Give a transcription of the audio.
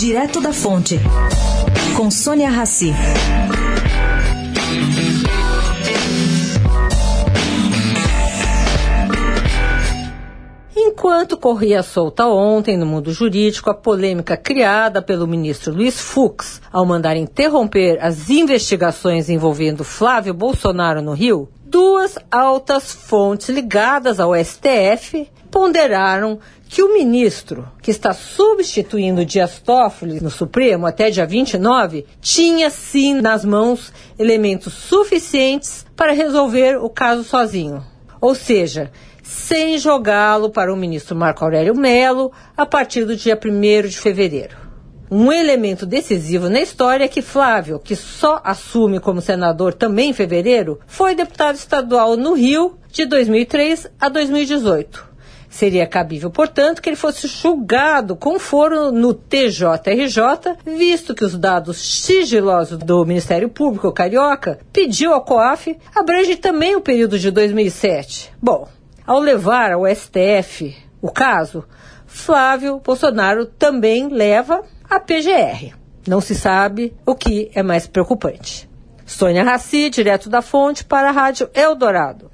Direto da Fonte, com Sônia Rassi. Enquanto corria solta ontem no mundo jurídico a polêmica criada pelo ministro Luiz Fux ao mandar interromper as investigações envolvendo Flávio Bolsonaro no Rio, duas altas fontes ligadas ao STF ponderaram que o ministro, que está substituindo Dias Toffoli no Supremo até dia 29, tinha sim nas mãos elementos suficientes para resolver o caso sozinho. Ou seja, sem jogá-lo para o ministro Marco Aurélio Melo a partir do dia 1 de fevereiro. Um elemento decisivo na história é que Flávio, que só assume como senador também em fevereiro, foi deputado estadual no Rio de 2003 a 2018. Seria cabível, portanto, que ele fosse julgado com foro no TJRJ, visto que os dados sigilosos do Ministério Público Carioca pediu ao COAF abrange também o período de 2007. Bom, ao levar ao STF o caso, Flávio Bolsonaro também leva a PGR. Não se sabe o que é mais preocupante. Sônia Raci, direto da fonte, para a Rádio Eldorado.